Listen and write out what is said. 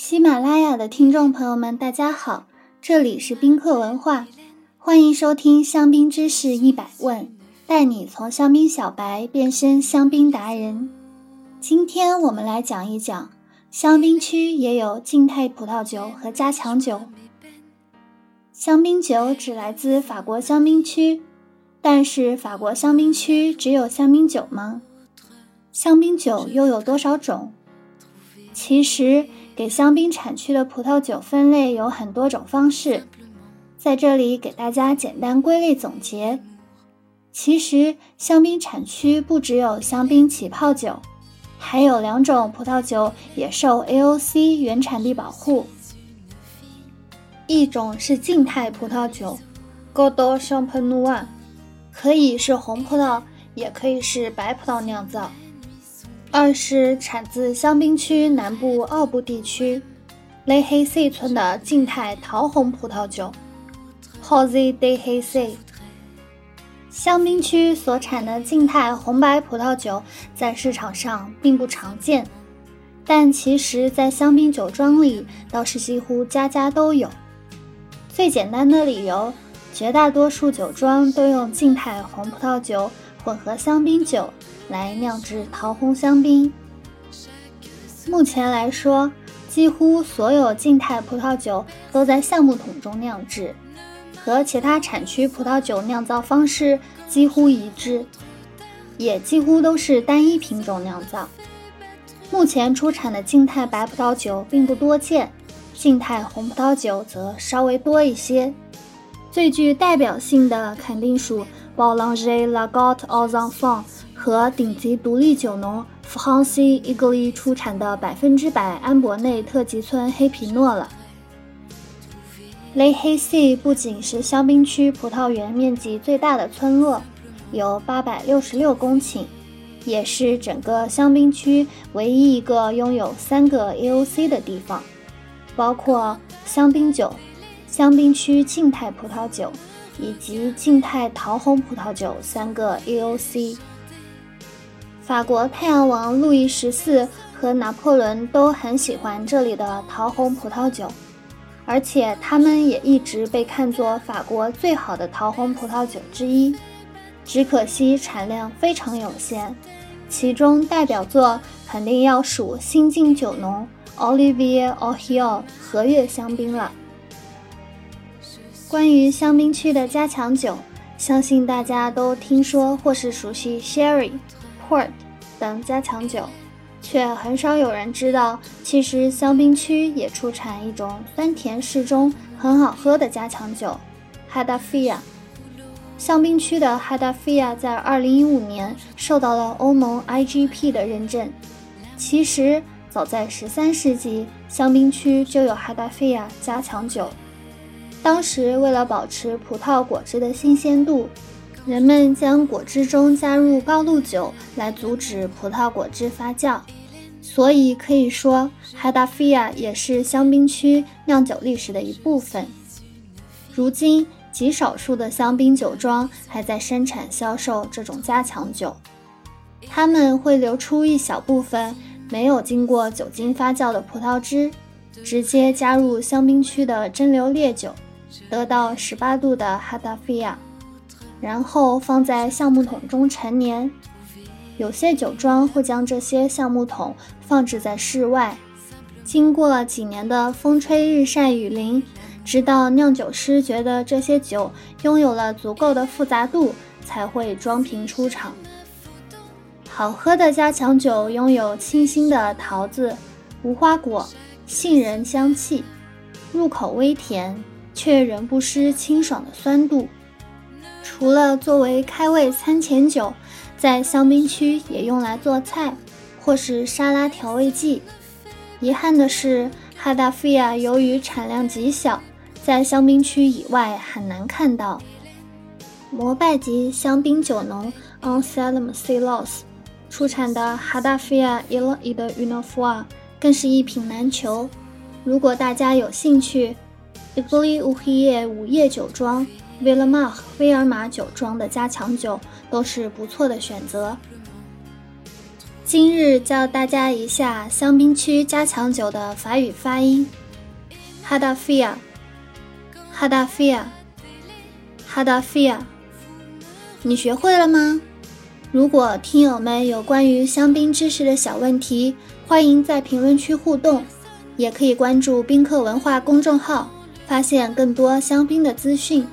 喜马拉雅的听众朋友们，大家好，这里是宾客文化，欢迎收听香槟知识一百问，带你从香槟小白变身香槟达人。今天我们来讲一讲，香槟区也有静态葡萄酒和加强酒。香槟酒只来自法国香槟区，但是法国香槟区只有香槟酒吗？香槟酒又有多少种？其实。给香槟产区的葡萄酒分类有很多种方式，在这里给大家简单归类总结。其实香槟产区不只有香槟起泡酒，还有两种葡萄酒也受 AOC 原产地保护。一种是静态葡萄酒 g o d o Champagne，可以是红葡萄，也可以是白葡萄酿造。二是产自香槟区南部奥布地区雷黑塞村的静态桃红葡萄酒 h o s e de h e s e。香槟区所产的静态红白葡萄酒在市场上并不常见，但其实，在香槟酒庄里倒是几乎家家都有。最简单的理由，绝大多数酒庄都用静态红葡萄酒混合香槟酒。来酿制桃红香槟。目前来说，几乎所有静态葡萄酒都在橡木桶中酿制，和其他产区葡萄酒酿造方式几乎一致，也几乎都是单一品种酿造。目前出产的静态白葡萄酒并不多见，静态红葡萄酒则稍微多一些。最具代表性的肯定属 Boulanger Lagot aux Enfants。和顶级独立酒农弗朗西伊格利出产的百分之百安博内特级村黑皮诺了。雷黑西不仅是香槟区葡萄园面积最大的村落，有八百六十六公顷，也是整个香槟区唯一一个拥有三个 AOC 的地方，包括香槟酒、香槟区静态葡萄酒以及静态桃红葡萄酒三个 AOC。法国太阳王路易十四和拿破仑都很喜欢这里的桃红葡萄酒，而且他们也一直被看作法国最好的桃红葡萄酒之一。只可惜产量非常有限，其中代表作肯定要数新晋酒农 Olivier o h i l 和悦香槟了。关于香槟区的加强酒，相信大家都听说或是熟悉 Sherry。Port 等加强酒，却很少有人知道，其实香槟区也出产一种酸甜适中、很好喝的加强酒 h a d a f i a 香槟区的 h a d a f i a 在2015年受到了欧盟 IGP 的认证。其实，早在13世纪，香槟区就有 h a d a f i a 加强酒。当时为了保持葡萄果汁的新鲜度。人们将果汁中加入高露酒来阻止葡萄果汁发酵，所以可以说，哈达菲亚也是香槟区酿酒历史的一部分。如今，极少数的香槟酒庄还在生产销售这种加强酒，他们会留出一小部分没有经过酒精发酵的葡萄汁，直接加入香槟区的蒸馏烈酒，得到十八度的哈达菲亚。然后放在橡木桶中陈年，有些酒庄会将这些橡木桶放置在室外，经过几年的风吹日晒雨淋，直到酿酒师觉得这些酒拥有了足够的复杂度，才会装瓶出厂。好喝的加强酒拥有清新的桃子、无花果、杏仁香气，入口微甜，却仍不失清爽的酸度。除了作为开胃餐前酒，在香槟区也用来做菜或是沙拉调味剂。遗憾的是，哈达菲亚由于产量极小，在香槟区以外很难看到。摩拜级香槟酒农 Anselm Silos 出产的哈达菲亚 Il e de Unofoa 更是一品难求。如果大家有兴趣 i g l i u h i e 午夜酒庄。威勒玛尔马酒庄的加强酒都是不错的选择。今日教大家一下香槟区加强酒的法语发音 h a d a f i a h a d a f i a h a d a f i a 你学会了吗？如果听友们有关于香槟知识的小问题，欢迎在评论区互动，也可以关注宾客文化公众号，发现更多香槟的资讯。